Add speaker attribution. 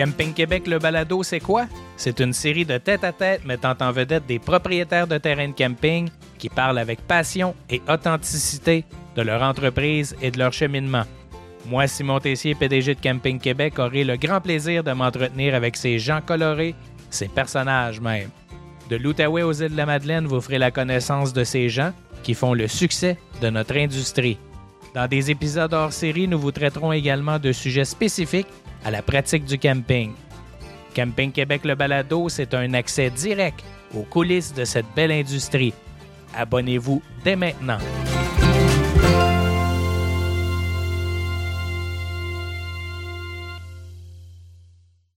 Speaker 1: Camping Québec Le Balado, c'est quoi? C'est une série de tête-à-tête mettant en vedette des propriétaires de terrains de camping qui parlent avec passion et authenticité de leur entreprise et de leur cheminement. Moi, Simon Tessier, PDG de Camping Québec, aurai le grand plaisir de m'entretenir avec ces gens colorés, ces personnages même. De l'Outaouais aux îles de la Madeleine, vous ferez la connaissance de ces gens qui font le succès de notre industrie. Dans des épisodes hors série, nous vous traiterons également de sujets spécifiques à la pratique du camping. Camping Québec Le Balado, c'est un accès direct aux coulisses de cette belle industrie. Abonnez-vous dès maintenant.